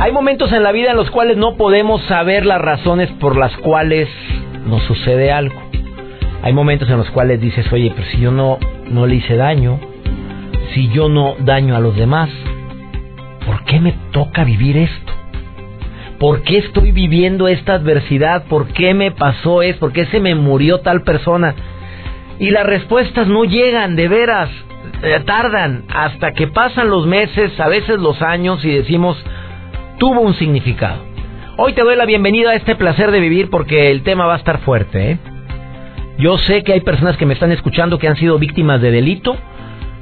Hay momentos en la vida en los cuales no podemos saber las razones por las cuales nos sucede algo. Hay momentos en los cuales dices, oye, pero si yo no, no le hice daño, si yo no daño a los demás, ¿por qué me toca vivir esto? ¿Por qué estoy viviendo esta adversidad? ¿Por qué me pasó esto? ¿Por qué se me murió tal persona? Y las respuestas no llegan, de veras, eh, tardan hasta que pasan los meses, a veces los años y decimos, tuvo un significado. Hoy te doy la bienvenida a este placer de vivir porque el tema va a estar fuerte. ¿eh? Yo sé que hay personas que me están escuchando que han sido víctimas de delito,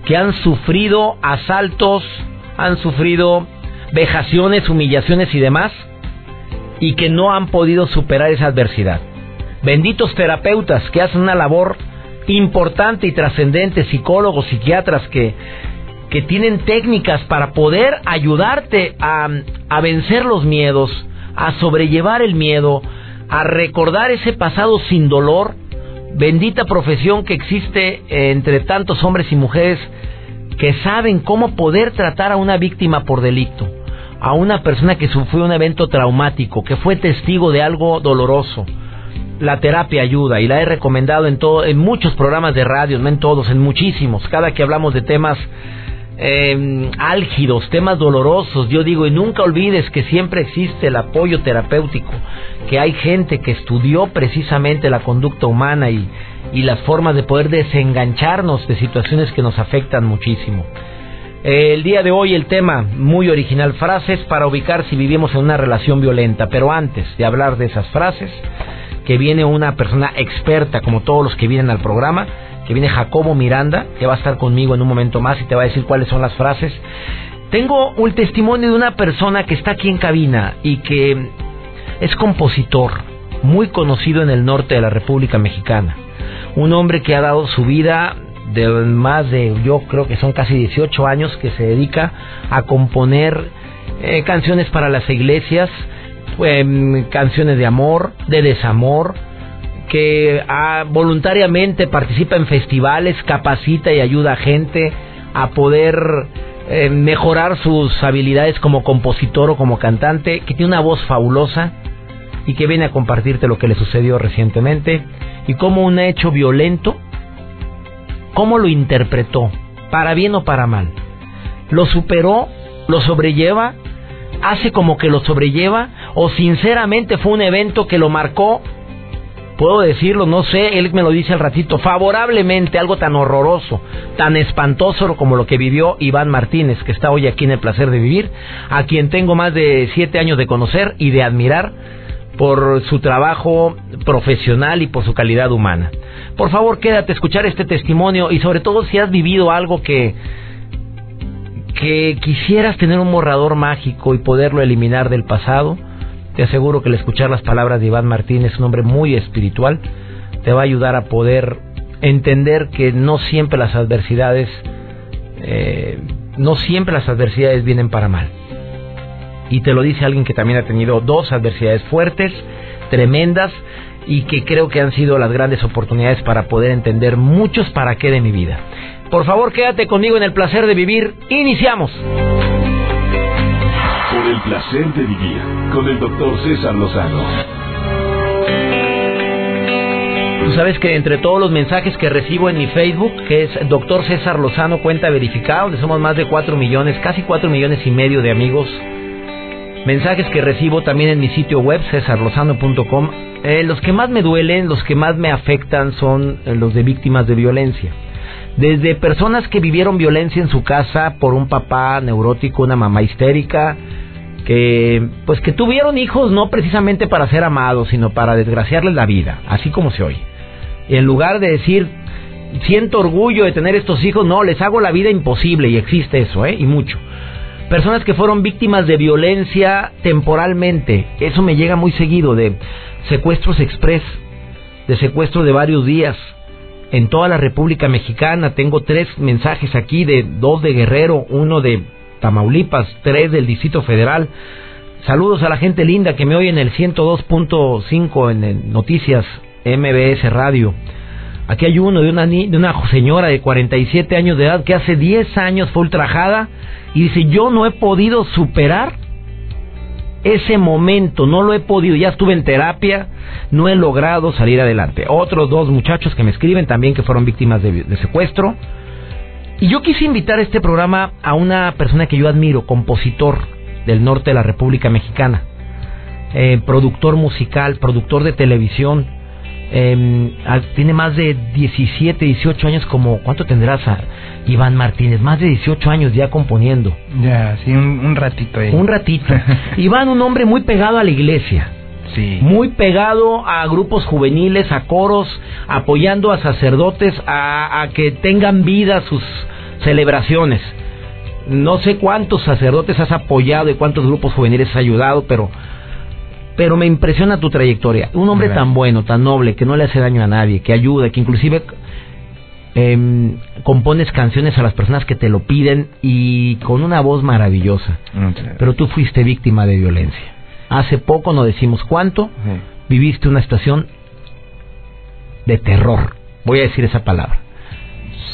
que han sufrido asaltos, han sufrido vejaciones, humillaciones y demás, y que no han podido superar esa adversidad. Benditos terapeutas que hacen una labor importante y trascendente, psicólogos, psiquiatras que que tienen técnicas para poder ayudarte a, a vencer los miedos, a sobrellevar el miedo, a recordar ese pasado sin dolor. Bendita profesión que existe entre tantos hombres y mujeres que saben cómo poder tratar a una víctima por delito, a una persona que sufrió un evento traumático, que fue testigo de algo doloroso. La terapia ayuda y la he recomendado en todo, en muchos programas de radio, no en todos, en muchísimos. Cada que hablamos de temas eh, álgidos, temas dolorosos, yo digo, y nunca olvides que siempre existe el apoyo terapéutico, que hay gente que estudió precisamente la conducta humana y, y las formas de poder desengancharnos de situaciones que nos afectan muchísimo. el día de hoy el tema muy original, frases para ubicar si vivimos en una relación violenta, pero antes de hablar de esas frases, que viene una persona experta como todos los que vienen al programa, que viene Jacobo Miranda, que va a estar conmigo en un momento más y te va a decir cuáles son las frases. Tengo un testimonio de una persona que está aquí en cabina y que es compositor, muy conocido en el norte de la República Mexicana. Un hombre que ha dado su vida de más de, yo creo que son casi 18 años que se dedica a componer eh, canciones para las iglesias, em, canciones de amor, de desamor, que ah, voluntariamente participa en festivales, capacita y ayuda a gente a poder eh, mejorar sus habilidades como compositor o como cantante, que tiene una voz fabulosa y que viene a compartirte lo que le sucedió recientemente y cómo un hecho violento, cómo lo interpretó, para bien o para mal. Lo superó, lo sobrelleva, hace como que lo sobrelleva o sinceramente fue un evento que lo marcó puedo decirlo, no sé, él me lo dice al ratito, favorablemente, algo tan horroroso, tan espantoso como lo que vivió Iván Martínez, que está hoy aquí en el placer de vivir, a quien tengo más de siete años de conocer y de admirar por su trabajo profesional y por su calidad humana. Por favor, quédate a escuchar este testimonio y sobre todo si has vivido algo que que quisieras tener un borrador mágico y poderlo eliminar del pasado, te aseguro que el escuchar las palabras de Iván Martínez, un hombre muy espiritual, te va a ayudar a poder entender que no siempre las adversidades, eh, no siempre las adversidades vienen para mal. Y te lo dice alguien que también ha tenido dos adversidades fuertes, tremendas, y que creo que han sido las grandes oportunidades para poder entender muchos para qué de mi vida. Por favor, quédate conmigo en el placer de vivir. Iniciamos el placer de vivir con el doctor César Lozano. Tú sabes que entre todos los mensajes que recibo en mi Facebook, que es Doctor César Lozano Cuenta Verificada, donde somos más de 4 millones, casi 4 millones y medio de amigos, mensajes que recibo también en mi sitio web, cesarlozano.com, eh, los que más me duelen, los que más me afectan son eh, los de víctimas de violencia. Desde personas que vivieron violencia en su casa por un papá neurótico, una mamá histérica, que pues que tuvieron hijos no precisamente para ser amados, sino para desgraciarles la vida, así como se oye. Y en lugar de decir siento orgullo de tener estos hijos, no, les hago la vida imposible y existe eso, ¿eh? Y mucho. Personas que fueron víctimas de violencia temporalmente, eso me llega muy seguido, de secuestros express, de secuestro de varios días. En toda la República Mexicana tengo tres mensajes aquí, de dos de Guerrero, uno de Tamaulipas, tres del Distrito Federal. Saludos a la gente linda que me oye en el 102.5 en Noticias MBS Radio. Aquí hay uno de una, de una señora de 47 años de edad que hace 10 años fue ultrajada y dice, yo no he podido superar ese momento, no lo he podido, ya estuve en terapia, no he logrado salir adelante. Otros dos muchachos que me escriben también que fueron víctimas de, secuestro. Y yo quise invitar a este programa a una persona que yo admiro, compositor del norte de la República Mexicana, eh, productor musical, productor de televisión, eh, tiene más de 17, 18 años como... ¿Cuánto tendrás, a Iván Martínez? Más de 18 años ya componiendo. Ya, sí, un, ratito ahí. Un ratito. Iván, un hombre muy pegado a la iglesia. Sí. Muy pegado a grupos juveniles, a coros, apoyando a sacerdotes a, a que tengan vida sus celebraciones. No sé cuántos sacerdotes has apoyado y cuántos grupos juveniles has ayudado, pero pero me impresiona tu trayectoria. Un hombre tan bueno, tan noble, que no le hace daño a nadie, que ayuda, que inclusive eh, compones canciones a las personas que te lo piden y con una voz maravillosa. Pero tú fuiste víctima de violencia. Hace poco, no decimos cuánto, viviste una situación de terror. Voy a decir esa palabra.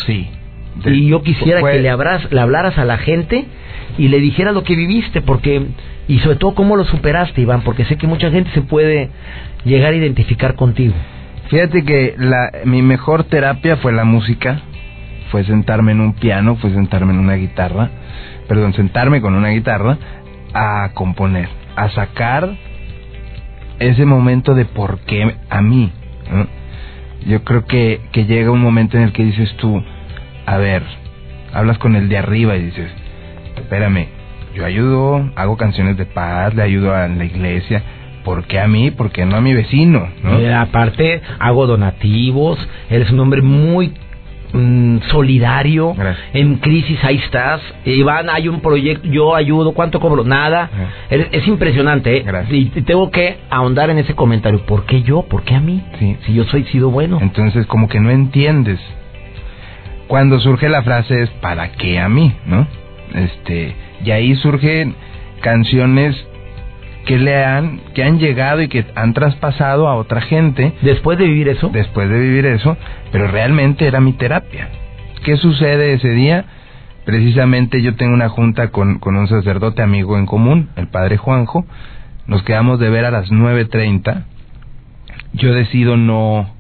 Sí. Y yo quisiera que le, le hablaras a la gente y le dijeras lo que viviste, porque y sobre todo cómo lo superaste, Iván, porque sé que mucha gente se puede llegar a identificar contigo. Fíjate que la, mi mejor terapia fue la música, fue sentarme en un piano, fue sentarme en una guitarra, perdón, sentarme con una guitarra a componer, a sacar ese momento de por qué a mí. Yo creo que, que llega un momento en el que dices tú, a ver, hablas con el de arriba y dices, espérame, yo ayudo, hago canciones de paz, le ayudo a la iglesia. ¿Por qué a mí? ¿Por qué no a mi vecino? ¿no? Eh, aparte, hago donativos. Eres un hombre muy mm, solidario. En crisis, ahí estás. Iván, hay un proyecto, yo ayudo. ¿Cuánto cobro? Nada. Es, impresionante. ¿eh? Y, tengo que ahondar en ese comentario. ¿Por qué yo? ¿Por qué a mí? Si yo soy sido bueno. Entonces, como que no entiendes. Cuando surge la frase es ¿para qué a mí? ¿No? Este y ahí surgen canciones que le han que han llegado y que han traspasado a otra gente. Después de vivir eso. Después de vivir eso pero realmente era mi terapia. Qué sucede ese día precisamente yo tengo una junta con, con un sacerdote amigo en común el padre Juanjo. Nos quedamos de ver a las 9.30 yo decido no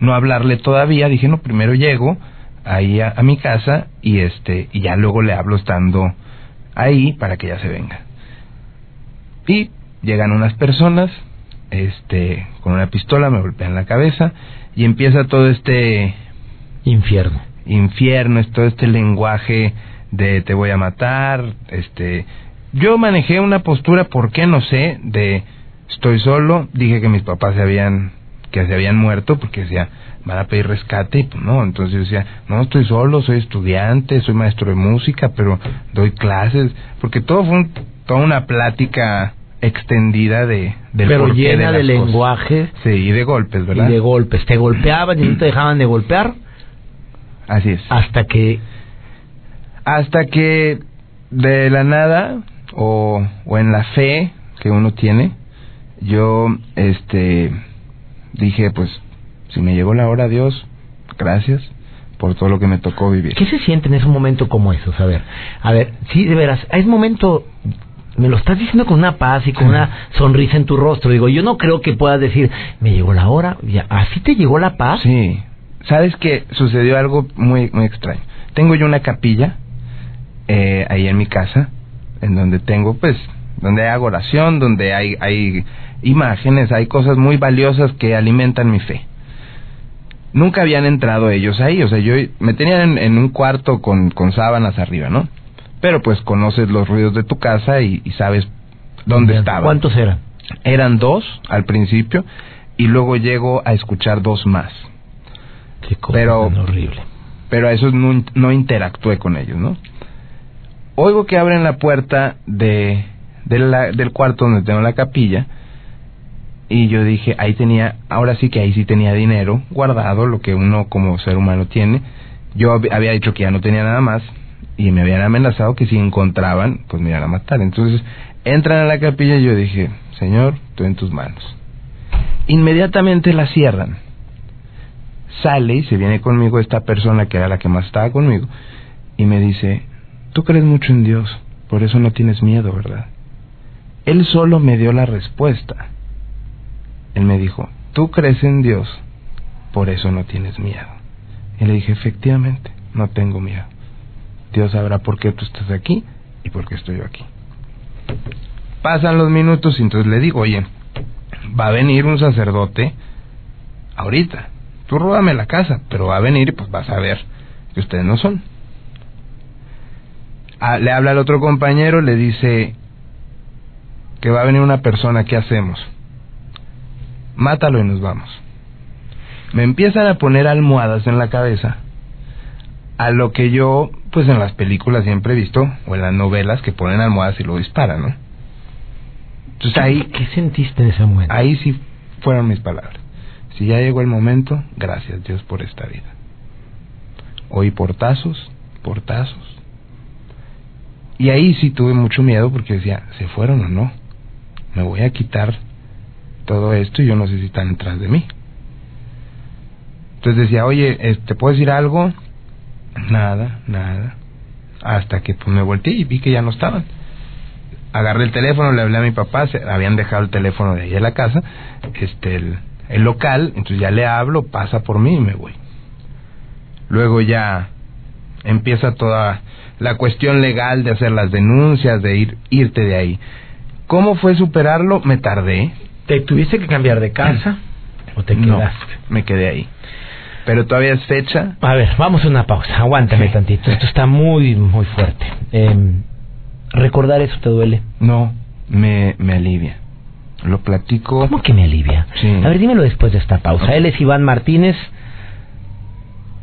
no hablarle todavía. Dije no primero llego ahí a, a mi casa y este y ya luego le hablo estando ahí para que ya se venga. Y llegan unas personas, este, con una pistola, me golpean la cabeza y empieza todo este infierno. Infierno, es todo este lenguaje de te voy a matar, este, yo manejé una postura, ¿por qué no sé? De estoy solo, dije que mis papás se habían que se habían muerto porque decía, van a pedir rescate y pues no, entonces yo decía, no, estoy solo, soy estudiante, soy maestro de música, pero doy clases, porque todo fue toda una plática extendida de del pero llena de, lenguaje. Sí y de golpes verdad y de golpes. Te golpeaban y no te dejaban de golpear. Así es. Hasta que hasta que de la nada o, o en la fe que uno tiene yo este dije pues si me llegó la hora, Dios, gracias por todo lo que me tocó vivir. ¿Qué se siente en ese momento como eso? A ver, a ver, sí, de veras, es momento, me lo estás diciendo con una paz y con una sonrisa en tu rostro. Digo, yo no creo que puedas decir, me llegó la hora, ya, ¿así te llegó la paz? Sí. ¿Sabes que sucedió algo muy, muy extraño? Tengo yo una capilla eh, ahí en mi casa, en donde tengo, pues, donde hago oración, donde hay, hay imágenes, hay cosas muy valiosas que alimentan mi fe nunca habían entrado ellos ahí. O sea, yo me tenían en, un cuarto con, con, sábanas arriba, ¿no? Pero pues conoces los ruidos de tu casa y, sabes dónde estaban. ¿Cuántos eran? Eran dos al principio y luego llego a escuchar dos más. pero horrible. Pero a esos no, no interactué con ellos, ¿no? Oigo que abren la puerta de, del cuarto donde tengo la capilla y yo dije, ahí tenía, ahora sí que ahí sí tenía dinero guardado, lo que uno como ser humano tiene. Yo había dicho que ya no tenía nada más y me habían amenazado que si encontraban, pues me iban a matar. Entonces entran a la capilla y yo dije, Señor, estoy en tus manos. Inmediatamente la cierran. Sale y se viene conmigo esta persona que era la que más estaba conmigo y me dice, tú crees mucho en Dios, por eso no tienes miedo, ¿verdad? Él solo me dio la respuesta. Él me dijo, tú crees en Dios, por eso no tienes miedo. Y le dije, efectivamente, no tengo miedo. Dios sabrá por qué tú estás aquí y por qué estoy yo aquí. Pasan los minutos y entonces le digo, oye, va a venir un sacerdote ahorita. Tú róbame la casa, pero va a venir y pues vas a ver que ustedes no son. Ah, le habla al otro compañero, le dice que va a venir una persona, ¿qué hacemos? Mátalo y nos vamos. Me empiezan a poner almohadas en la cabeza, a lo que yo, pues en las películas siempre he visto, o en las novelas, que ponen almohadas y lo disparan, ¿no? Entonces ahí... ¿Qué sentiste en ese momento? Ahí sí fueron mis palabras. Si ya llegó el momento, gracias Dios por esta vida. Oí portazos, portazos. Y ahí sí tuve mucho miedo porque decía, ¿se fueron o no? Me voy a quitar todo esto y yo no sé si están detrás de mí. Entonces decía, oye, ¿te puedo decir algo? Nada, nada. Hasta que pues me volteé y vi que ya no estaban agarré el teléfono, le hablé a mi papá, se habían dejado el teléfono de ahí en la casa, este, el, local, entonces ya le hablo, pasa por mí y me voy. Luego ya empieza toda la cuestión legal de hacer las denuncias, de ir, irte de ahí. ¿Cómo fue superarlo? Me tardé. ¿Te tuviste que cambiar de casa o te quedaste? me quedé ahí. Pero todavía es fecha. A ver, vamos a una pausa. Aguántame tantito. Esto está muy, muy fuerte. Eh, ¿Recordar eso te duele? No, me, me alivia. Lo platico. ¿Cómo que me alivia? Sí. A ver, dímelo después de esta pausa. Él es Iván Martínez.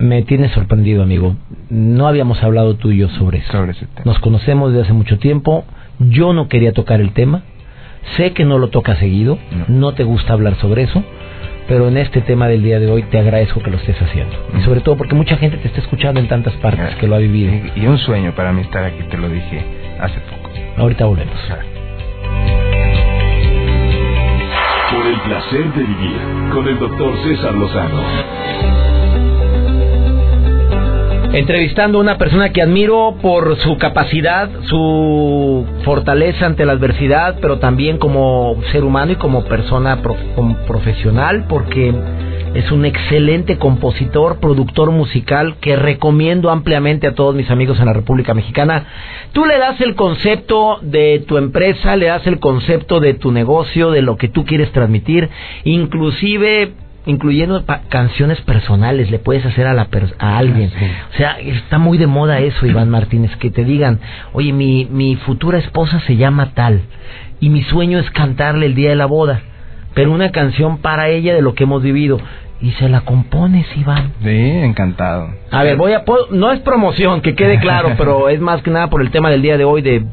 Me tiene sorprendido, amigo. No habíamos hablado tú y yo sobre eso. Sobre ese tema. Nos conocemos desde hace mucho tiempo. Yo no quería tocar el tema. Sé que no lo toca seguido. No, te gusta hablar sobre eso. Pero en este tema del día de hoy te agradezco que lo estés haciendo. Y sobre todo porque mucha gente te está escuchando en tantas partes que lo ha vivido. Y un sueño para mí estar aquí, te lo dije hace poco. Ahorita volvemos. Por el placer de vivir con el doctor César Lozano. Entrevistando a una persona que admiro por su capacidad, su fortaleza ante la adversidad, pero también como ser humano y como persona profesional, porque es un excelente compositor, productor musical que recomiendo ampliamente a todos mis amigos en la República Mexicana. Tú le das el concepto de tu empresa, le das el concepto de tu negocio, de lo que tú quieres transmitir, inclusive incluyendo canciones personales, le puedes hacer a, la a alguien. Ah, o sea, está muy de moda eso, Iván Martínez, que te digan, oye, mi, mi futura esposa se llama tal y mi sueño es cantarle el día de la boda, pero una canción para ella de lo que hemos vivido y se la compones, Iván. Sí, encantado. A ver, voy a no es promoción, que quede claro, pero es más que nada por el tema del día de hoy de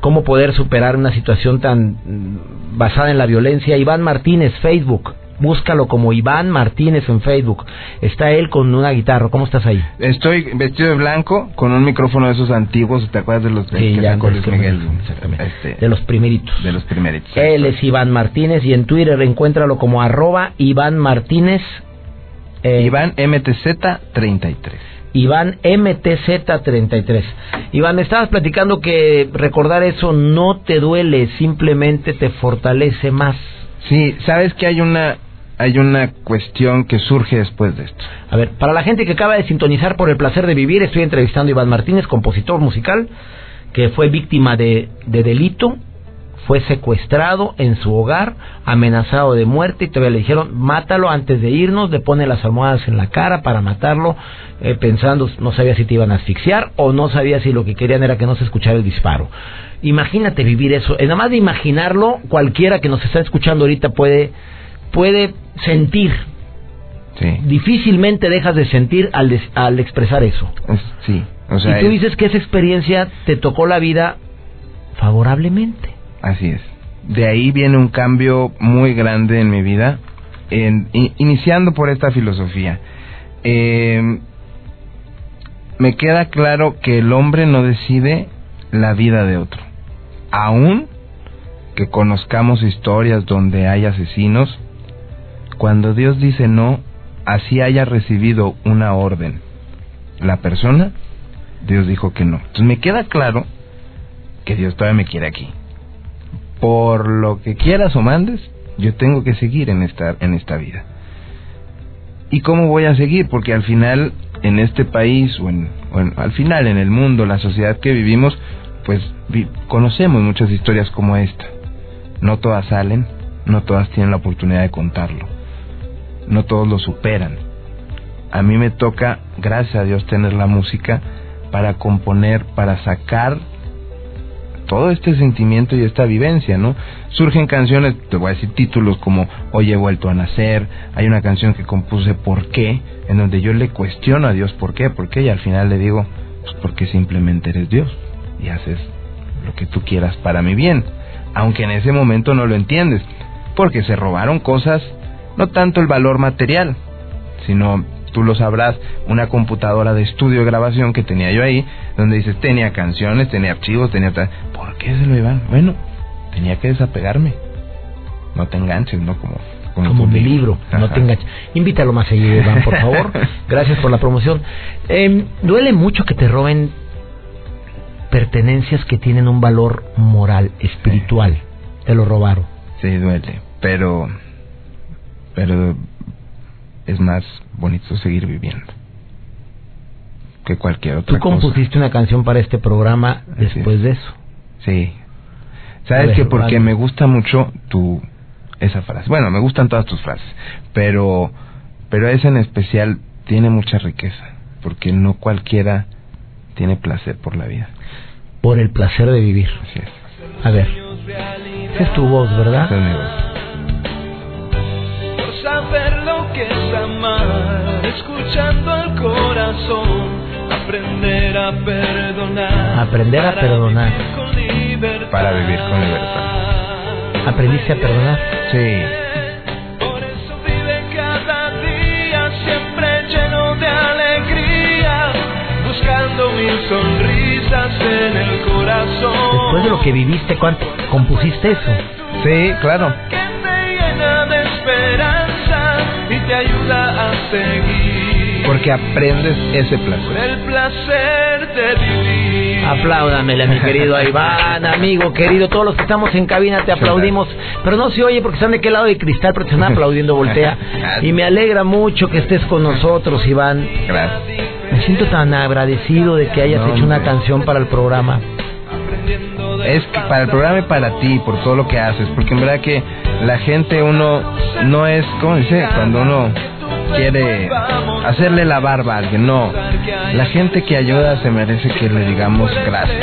cómo poder superar una situación tan mm, basada en la violencia. Iván Martínez, Facebook. Búscalo como Iván Martínez en Facebook. Está él con una guitarra. ¿Cómo estás ahí? Estoy vestido de blanco con un micrófono de esos antiguos. ¿Te acuerdas de los de, sí, ya, Miguel? Este, de los primeritos. De los primeritos. Él es Iván Martínez y en Twitter encuéntralo como arroba Iván Martínez eh, Iván MTZ33. Iván MTZ33. Iván, me estabas platicando que recordar eso no te duele, simplemente te fortalece más. Sí, sabes que hay una hay una cuestión que surge después de esto. A ver, para la gente que acaba de sintonizar por el placer de vivir, estoy entrevistando a Iván Martínez, compositor musical, que fue víctima de, de delito fue secuestrado en su hogar, amenazado de muerte y todavía le dijeron, mátalo antes de irnos, le pone las almohadas en la cara para matarlo, eh, pensando, no sabía si te iban a asfixiar o no sabía si lo que querían era que no se escuchara el disparo. Imagínate vivir eso, eh, nada más de imaginarlo, cualquiera que nos está escuchando ahorita puede, puede sentir Sí. Difícilmente dejas de sentir al, des- al expresar eso. Es- sí, o sea, y tú es- dices que esa experiencia te tocó la vida favorablemente. así es. De ahí viene un cambio muy grande en mi vida, en- iniciando por esta filosofía. Eh, me queda claro que el hombre no decide la vida de otro. Aún que conozcamos historias donde hay asesinos, cuando Dios dice no, así haya recibido una orden la persona, Dios dijo que no. Entonces me queda claro que Dios todavía me quiere aquí. Por lo que quieras o mandes, yo tengo que seguir en esta, en esta vida. ¿Y cómo voy a seguir? Porque al final, en este país, o, en, al final en el mundo, la sociedad que vivimos, pues conocemos muchas historias como esta. No todas salen, no todas tienen la oportunidad de contarlo, no todos lo superan. A mí me toca, gracias a Dios, tener la música para componer, para sacar todo este sentimiento y esta vivencia, ¿no? Surgen canciones, te voy a decir títulos como Hoy he vuelto a nacer, hay una canción que compuse ¿Por qué? en donde yo le cuestiono a Dios ¿por qué? ¿por qué? y al final le digo, pues porque simplemente eres Dios y haces lo que tú quieras para mi bien, aunque en ese momento no lo entiendes, porque se robaron cosas, no tanto el valor material, sino tú lo sabrás, una computadora de estudio de grabación que tenía yo ahí, donde dices, tenía canciones, tenía archivos, tenía. ¿Por qué se lo iban? Bueno, tenía que desapegarme. No te enganches, ¿no? Como, como, libro, no Ajá. te enganches. Invítalo más seguido, Iván, por favor. Gracias por la promoción. Eh, duele mucho que te roben pertenencias que tienen un valor moral, espiritual. Te lo robaron. Sí, duele, pero, pero es más bonito seguir viviendo que cualquier otra Tú cosa. compusiste una canción para este programa Así después es. de eso. Sí. ¿Sabes ver, que Porque vale. me gusta mucho tu esa frase. Bueno, me gustan todas tus frases, pero pero esa en especial tiene mucha riqueza, porque no cualquiera tiene placer por la vida. Por el placer de vivir. Así es. A ver. Esa es tu voz, Esa ¿verdad? es mi voz. Amar, escuchando al corazón, aprender a perdonar, Aprender a para perdonar. vivir con libertad. Para vivir con libertad. Aprendiste a perdonar. Sí. Por eso vive cada día siempre lleno de alegría, buscando mil sonrisas en el corazón. Después de lo que viviste, ¿cuánto compusiste eso? Sí, claro. que te llena de esperanza y te ayuda a seguir. Porque aprendes ese Por placer. el placer de vivir. Apláudamele, mi querido Iván, amigo querido. Todos los que estamos en cabina te aplaudimos. Pero no se oye porque están de qué lado de cristal, pero te están aplaudiendo, voltea. Y me alegra mucho que estés con nosotros, Iván. Gracias. Me siento tan agradecido de que hayas No, hecho una canción para el programa. Es que para el programa y para ti, por todo lo que haces, porque en verdad que la gente uno no es, ¿cómo dice? Cuando uno quiere hacerle la barba a alguien, no. La gente que ayuda se merece que le digamos gracias.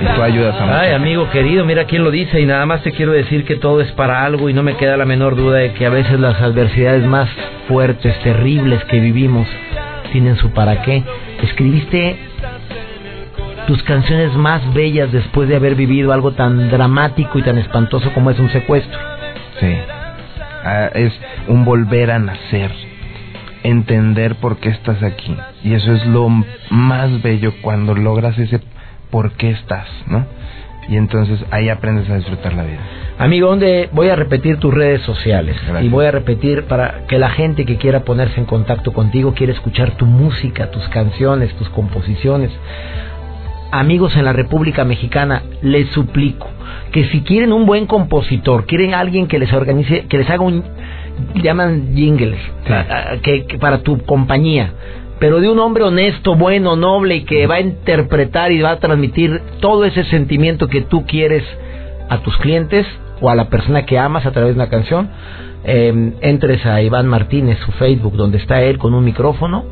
Y tú ayudas a mucha Ay, amigo querido, mira quién lo dice y nada más te quiero decir que todo es para algo y no me queda la menor duda de que a veces las adversidades más fuertes, terribles que vivimos tienen su para qué. Escribiste tus canciones más bellas después de haber vivido algo tan dramático y tan espantoso como es un secuestro. Sí. Ah, es un volver a nacer. Entender por qué estás aquí. Y eso es lo más bello cuando logras ese por qué estás, ¿no? Y entonces ahí aprendes a disfrutar la vida. Amigo, ¿dónde voy a repetir tus redes sociales? Gracias. Y voy a repetir para que la gente que quiera ponerse en contacto contigo, quiera escuchar tu música, tus canciones, tus composiciones. Amigos en la República Mexicana, les suplico que si quieren un buen compositor, quieren alguien que les organice, que les haga un llaman jingles Sí. a- a- que, que para tu compañía, pero de un hombre honesto, bueno, noble y que va a interpretar y va a transmitir todo ese sentimiento que tú quieres a tus clientes o a la persona que amas a través de una canción, eh, entres a Iván Martínez, su Facebook, donde está él con un micrófono,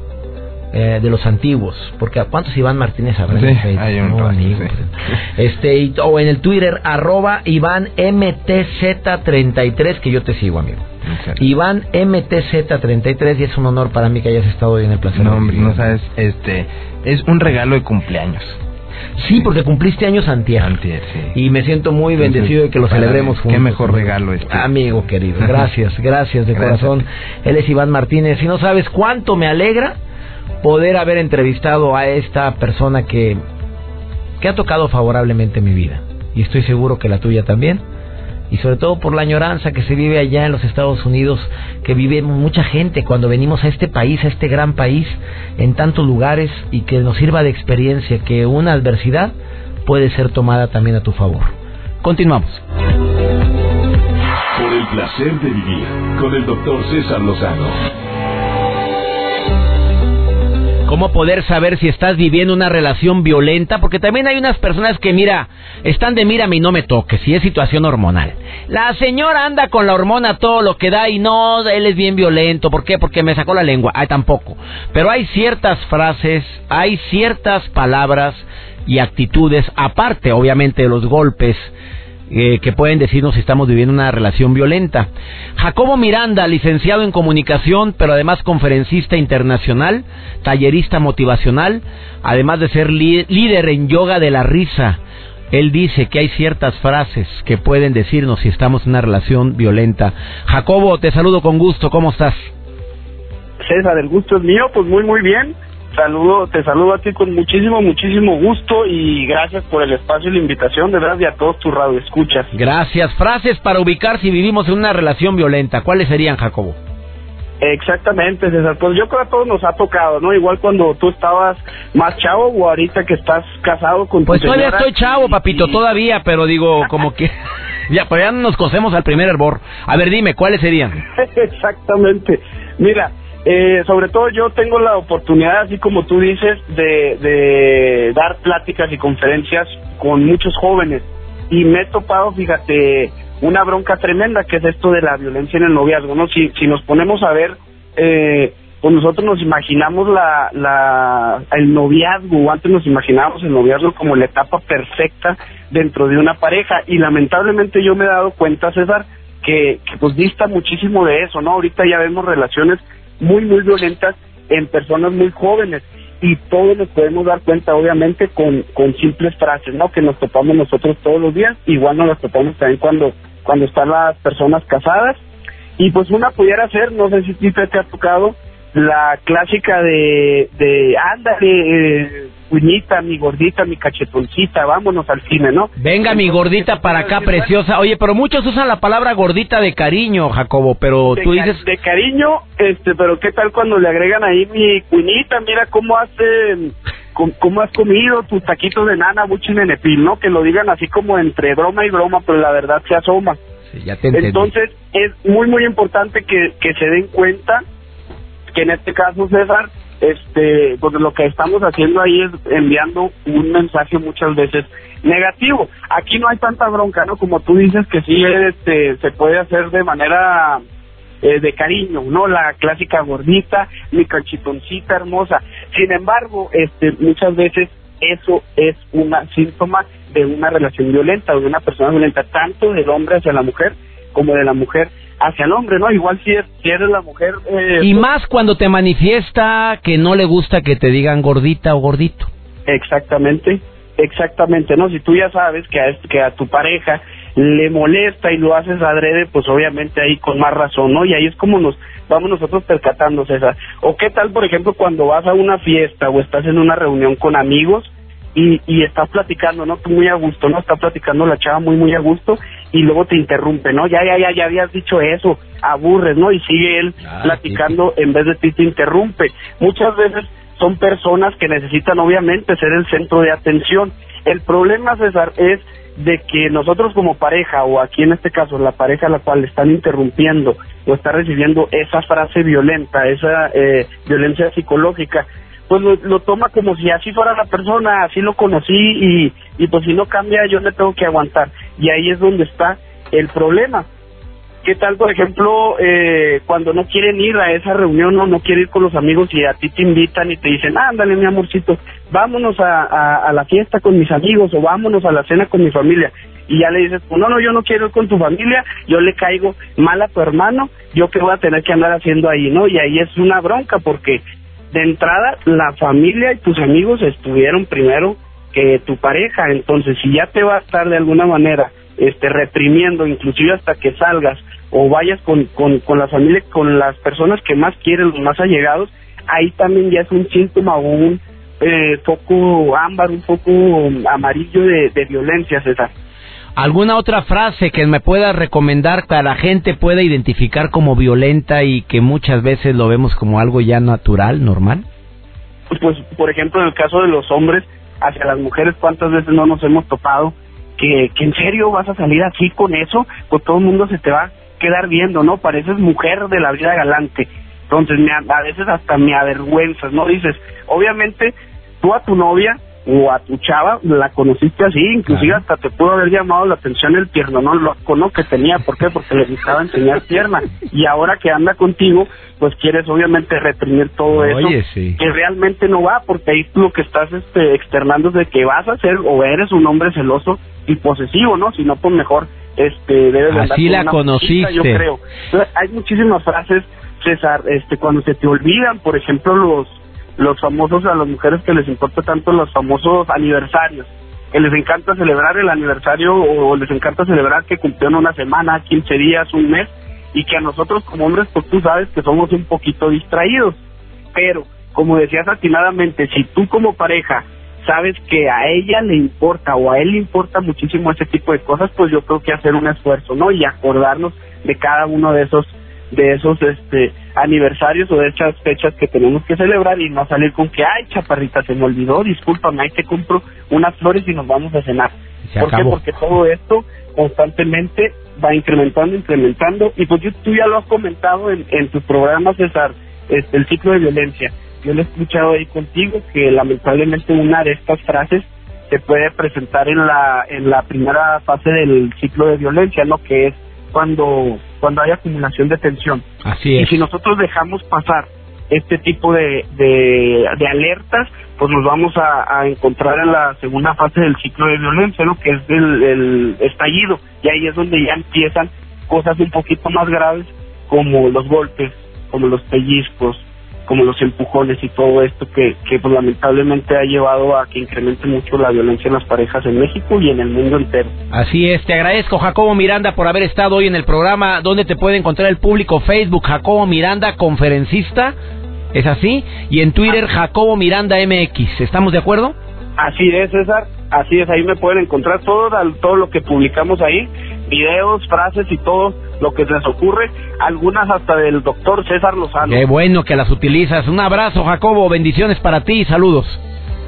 eh, de los antiguos, porque a cuántos Iván Martínez habrá Sí, en Facebook? hay un No, rato, amigo, sí. Este, y- o en el Twitter, arroba Iván MTZ33, que yo te sigo, amigo. Iván MTZ33, y es un honor para mí que hayas estado hoy en el placer. No, hombre, no sabes, este, es un regalo de cumpleaños. Sí, porque cumpliste años antier. Antier, sí. Y me siento muy Entonces, bendecido de que lo celebremos juntos. qué mejor regalo este. Amigo querido, gracias, gracias de Gracias. corazón. Él es Iván Martínez y no sabes cuánto me alegra poder haber entrevistado a esta persona que, que ha tocado favorablemente mi vida. Y estoy seguro que la tuya también. Y sobre todo por la añoranza que se vive allá en los Estados Unidos, que vive mucha gente cuando venimos a este país, a este gran país, en tantos lugares y que nos sirva de experiencia que una adversidad puede ser tomada también a tu favor. Continuamos. Por el placer de vivir con el doctor César Lozano. ¿Cómo poder saber si estás viviendo una relación violenta? Porque también hay unas personas que, mira, están de mírame y no me toques, si es situación hormonal. La señora anda con la hormona todo lo que da y no, él es bien violento. ¿Por qué? Porque me sacó la lengua. Ay, tampoco. Pero hay ciertas frases, hay ciertas palabras y actitudes, aparte, obviamente, de los golpes, eh, que pueden decirnos si estamos viviendo una relación violenta. Jacobo Miranda, licenciado en comunicación, pero además conferencista internacional, tallerista motivacional, además de ser líder en yoga de la risa. Él dice que hay ciertas frases que pueden decirnos si estamos en una relación violenta. Jacobo, te saludo con gusto, ¿cómo estás? César, el gusto es mío, pues muy muy bien. Saludo, te saludo a ti con muchísimo, muchísimo gusto y gracias por el espacio y la invitación, de verdad, y a todos tus radioescuchas. Gracias. Frases para ubicar si vivimos en una relación violenta. ¿Cuáles serían, Jacobo? Exactamente, César. Pues yo creo que a todos nos ha tocado, ¿no? Igual cuando tú estabas más chavo o ahorita que estás casado con Pues tu todavía señora estoy chavo, papito, y- todavía, pero digo, como que... ya, pero ya no nos cosemos al primer hervor. A ver, dime, ¿cuáles serían? Exactamente. Mira, eh, sobre todo yo tengo la oportunidad, así como tú dices, de, de dar pláticas y conferencias con muchos jóvenes. Y me he topado, fíjate, una bronca tremenda que es esto de la violencia en el noviazgo, ¿no? Si, si nos ponemos a ver, eh, pues nosotros nos imaginamos la, la, el noviazgo, antes nos imaginábamos el noviazgo como la etapa perfecta dentro de una pareja. Y lamentablemente yo me he dado cuenta, César, que, que pues dista muchísimo de eso, ¿no? Ahorita ya vemos relaciones muy, muy violentas en personas muy jóvenes. Y todos nos podemos dar cuenta, obviamente, con, con simples frases, ¿no? Que nos topamos nosotros todos los días, igual nos las topamos también cuando, cuando están las personas casadas. Y pues una pudiera ser, no sé si te ha tocado, la clásica de, de ándale, eh, cuñita, mi gordita, mi cachetoncita, vámonos al cine, ¿no? Venga, mi gordita para acá, preciosa. Oye, pero muchos usan la palabra gordita de cariño, Jacobo, pero de, tú dices... de cariño, este, pero qué tal cuando le agregan ahí mi cuñita, mira cómo hace, cómo has comido tus taquitos de nana, buchi nenepil, ¿no? Que lo digan así como entre broma y broma, pero la verdad se asoma. Sí, ya te. Entonces, es muy, muy importante que, que se den cuenta que en este caso, César, este, pues lo que estamos haciendo ahí es enviando un mensaje muchas veces negativo. Aquí no hay tanta bronca, ¿no? Como tú dices que sí, este, se puede hacer de manera eh, de cariño, ¿no? La clásica gordita, mi cachitoncita hermosa. Sin embargo, este, muchas veces eso es un síntoma de una relación violenta, o de una persona violenta, tanto del hombre hacia la mujer como de la mujer hacia el hombre, ¿no? Igual si, es- si eres la mujer... eh, Y pues, más cuando te manifiesta que no le gusta que te digan gordita o gordito. Exactamente, exactamente, ¿no? Si tú ya sabes que a, este- que a tu pareja le molesta y lo haces adrede, pues obviamente ahí con más razón, ¿no? Y ahí es como nos vamos nosotros percatando, César. O qué tal, por ejemplo, cuando vas a una fiesta o estás en una reunión con amigos y, y estás platicando, ¿no? Tú muy a gusto, ¿no? Está platicando la chava muy, muy a gusto y luego te interrumpe, ¿no? Ya, ya, ya, ya habías dicho eso, aburres, ¿no? Y sigue él Ah, platicando en vez de ti te interrumpe. Muchas veces son personas que necesitan obviamente ser el centro de atención. El problema, César, es de que nosotros como pareja, o aquí en este caso la pareja a la cual le están interrumpiendo o está recibiendo esa frase violenta, esa eh, violencia psicológica, pues lo, toma como si así fuera la persona, así lo conocí y, y pues si no cambia yo le tengo que aguantar. Y ahí es donde está el problema. ¿Qué tal, por ejemplo, eh, cuando no quieren ir a esa reunión o no quieren ir con los amigos y a ti te invitan y te dicen, ándale, mi amorcito, vámonos a, a, la fiesta con mis amigos o vámonos a la cena con mi familia? Y ya le dices, pues no, no, yo no quiero ir con tu familia, yo le caigo mal a tu hermano, yo qué voy a tener que andar haciendo ahí, ¿no? Y ahí es una bronca porque de entrada la familia y tus amigos estuvieron primero que tu pareja, entonces si ya te va a estar de alguna manera este reprimiendo inclusive hasta que salgas o vayas con, con, con la familia, con las personas que más quieren, los más allegados, ahí también ya es un síntoma o un eh, foco ámbar, un foco amarillo de, de violencia, César. ¿Alguna otra frase que me pueda recomendar para la gente pueda identificar como violenta y que muchas veces lo vemos como algo ya natural, normal? Pues, por ejemplo, en el caso de los hombres, hacia las mujeres, ¿cuántas veces no nos hemos topado? Que, que en serio vas a salir así con eso, pues todo el mundo se te va quedar viendo, ¿no? Pareces mujer de la vida galante. Entonces, me, a veces hasta me avergüenzas, ¿no? Dices, obviamente, tú a tu novia o a tu chava la conociste así, inclusive hasta te pudo haber llamado la atención el pierno no loco, ¿no? Que tenía, ¿por qué? Porque le gustaba enseñar pierna. Y ahora que anda contigo, pues quieres obviamente reprimir todo eso, que realmente no va, porque ahí tú lo que estás este, externando es de que vas a ser o eres un hombre celoso y posesivo, ¿no? Si no, pues mejor este debes Así la conociste. yo creo. hay muchísimas frases, César, este cuando se te olvidan, por ejemplo, los los famosos a las mujeres que les importa tanto los famosos aniversarios, que les encanta celebrar el aniversario o les encanta celebrar que cumplieron una semana, 15 días, un mes, y que a nosotros como hombres, pues tú sabes que somos un poquito distraídos. Pero, como decías atinadamente, si tú como pareja sabes que a ella le importa o a él le importa muchísimo ese tipo de cosas, pues yo creo que hacer un esfuerzo, ¿no? Y acordarnos de cada uno de esos de esos este aniversarios o de esas fechas que tenemos que celebrar y no salir con que ay chaparrita se me olvidó discúlpame ahí te compro unas flores y nos vamos a cenar ¿por qué? porque todo esto constantemente va incrementando incrementando y pues tú ya lo has comentado en, en tu programa César este, el ciclo de violencia yo lo he escuchado ahí contigo que lamentablemente una de estas frases se puede presentar en la en la primera fase del ciclo de violencia, ¿no? Que es cuando cuando hay acumulación de tensión. Así es. Y si nosotros dejamos pasar este tipo de, de, alertas, pues nos vamos a, encontrar en la segunda fase del ciclo de violencia, ¿no? Que es el, el estallido. Y ahí es donde ya empiezan cosas un poquito más graves como los golpes, como los pellizcos, como los empujones y todo esto que, que pues, lamentablemente ha llevado a que incremente mucho la violencia en las parejas en México y en el mundo entero. Así es, te agradezco Jacobo Miranda por haber estado hoy en el programa donde te puede encontrar el público Facebook Jacobo Miranda conferencista, ¿es así? Y en Twitter Jacobo Miranda MX, ¿estamos de acuerdo? Así es, César. Así es, ahí me pueden encontrar todo, todo lo que publicamos ahí, videos, frases y todo lo que les ocurre, algunas hasta del doctor César Lozano. Qué bueno que las utilizas. Un abrazo, Jacobo, bendiciones para ti y saludos.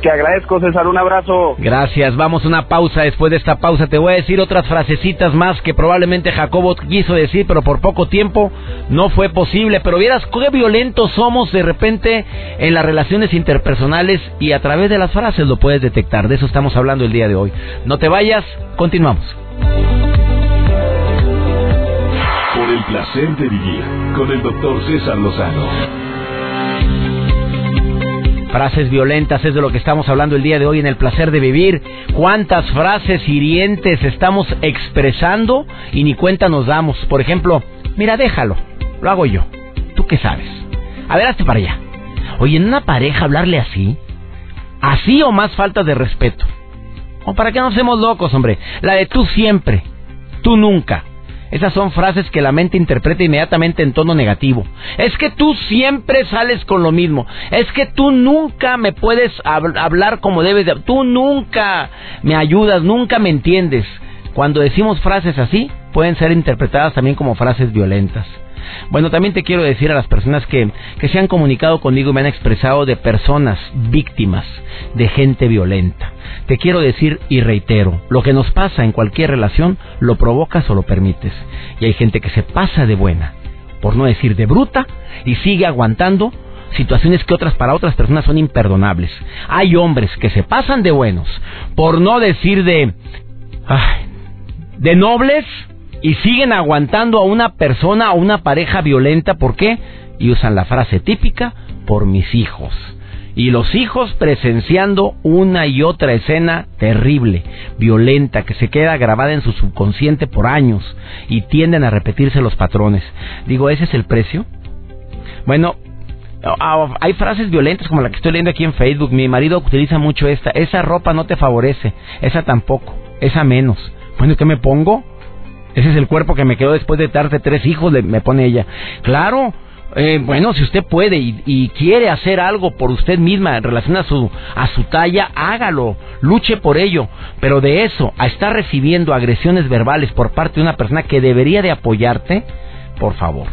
Te agradezco, César, un abrazo. Gracias, vamos a una pausa. Después de esta pausa te voy a decir otras frasecitas más que probablemente Jacobo quiso decir, pero por poco tiempo no fue posible. Pero vieras qué violentos somos de repente en las relaciones interpersonales y a través de las frases lo puedes detectar. De eso estamos hablando el día de hoy. No te vayas, continuamos. Por el placer de vivir con el doctor César Lozano. Frases violentas es de lo que estamos hablando el día de hoy en el placer de vivir. ¿Cuántas frases hirientes estamos expresando y ni cuenta nos damos? Por ejemplo, mira, déjalo, lo hago yo. ¿Tú qué sabes? A ver, hazte para allá. Oye, en una pareja hablarle así, así o más falta de respeto. ¿O para qué nos hacemos locos, hombre? La de tú siempre, tú nunca. Esas son frases que la mente interpreta inmediatamente en tono negativo. Es que tú siempre sales con lo mismo. Es que tú nunca me puedes hablar como debes de... Tú nunca me ayudas, nunca me entiendes. Cuando decimos frases así, pueden ser interpretadas también como frases violentas. Bueno, también te quiero decir a las personas que, que se han comunicado conmigo y me han expresado de personas víctimas de gente violenta. Te quiero decir y reitero, lo que nos pasa en cualquier relación lo provocas o lo permites. Y hay gente que se pasa de buena, por no decir de bruta, y sigue aguantando situaciones que otras para otras personas son imperdonables. Hay hombres que se pasan de buenos, por no decir de de nobles y siguen aguantando a una persona o una pareja violenta. ¿Por qué? Y usan la frase típica, por mis hijos. Y los hijos presenciando una y otra escena terrible, violenta, que se queda grabada en su subconsciente por años y tienden a repetirse los patrones. Digo, ¿ese es el precio? Bueno, ah, hay frases violentas como la que estoy leyendo aquí en Facebook. Mi marido utiliza mucho esta. Esa ropa no te favorece. Esa tampoco. Esa menos. Bueno, ¿qué me pongo? Ese es el cuerpo que me quedó después de darte tres hijos, me pone ella. Claro, eh, bueno, si usted puede y, quiere hacer algo por usted misma en relación a su, a su talla, hágalo, luche por ello. Pero de eso, a estar recibiendo agresiones verbales por parte de una persona que debería de apoyarte, por favor.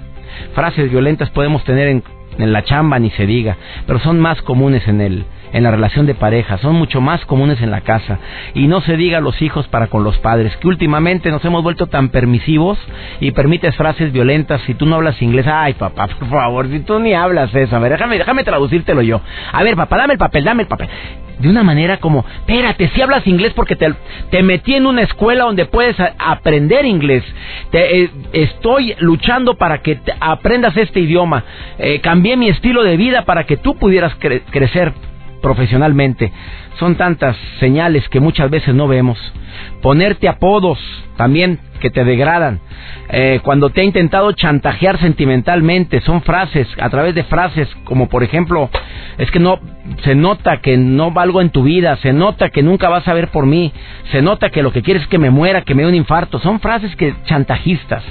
Frases violentas podemos tener en, en la chamba, ni se diga, pero son más comunes en el, en la relación de pareja, son mucho más comunes en la casa. Y no se diga a los hijos para con los padres, que últimamente nos hemos vuelto tan permisivos y permites frases violentas. Si tú no hablas inglés, ay papá, por favor, si tú ni hablas eso, a ver, déjame, déjame traducírtelo yo. A ver, papá, dame el papel, dame el papel de una manera como, espérate, si hablas inglés porque te, te metí en una escuela donde puedes aprender inglés, te, eh, estoy luchando para que aprendas este idioma, eh, cambié mi estilo de vida para que tú pudieras crecer profesionalmente. Son tantas señales que muchas veces no vemos. Ponerte apodos también que te degradan. Eh, cuando te ha intentado chantajear sentimentalmente, son frases, a través de frases como por ejemplo, es que no, se nota que no valgo en tu vida, se nota que nunca vas a ver por mí, se nota que lo que quieres es que me muera, que me dé un infarto, son frases que chantajistas.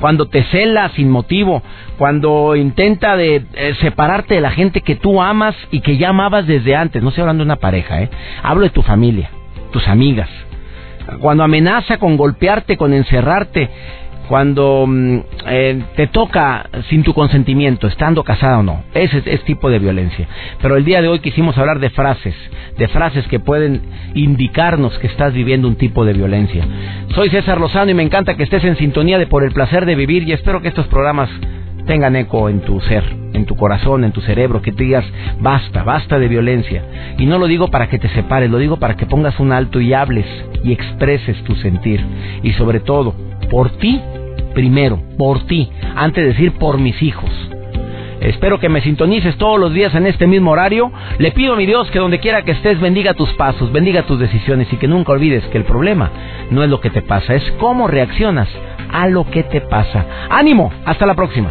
Cuando te cela sin motivo, cuando intenta de eh, separarte de la gente que tú amas y que ya amabas desde antes, no estoy hablando de una pareja, ¿eh? hablo de tu familia, tus amigas, cuando amenaza con golpearte, con encerrarte, cuando mm, eh, te toca sin tu consentimiento, estando casada o no. Ese es, tipo de violencia. Pero el día de hoy quisimos hablar de frases, de frases que pueden indicarnos que estás viviendo un tipo de violencia. Soy César Lozano y me encanta que estés en sintonía de Por el Placer de Vivir y espero que estos programas tengan eco en tu ser, en tu corazón, en tu cerebro, que te digas, basta, basta de violencia. Y no lo digo para que te separes, lo digo para que pongas un alto y hables y expreses tu sentir. Y sobre todo, por ti, primero, por ti, antes de decir por mis hijos. Espero que me sintonices todos los días en este mismo horario. Le pido a mi Dios que donde quiera que estés bendiga tus pasos, bendiga tus decisiones y que nunca olvides que el problema no es lo que te pasa, es cómo reaccionas a lo que te pasa. Ánimo, hasta la próxima.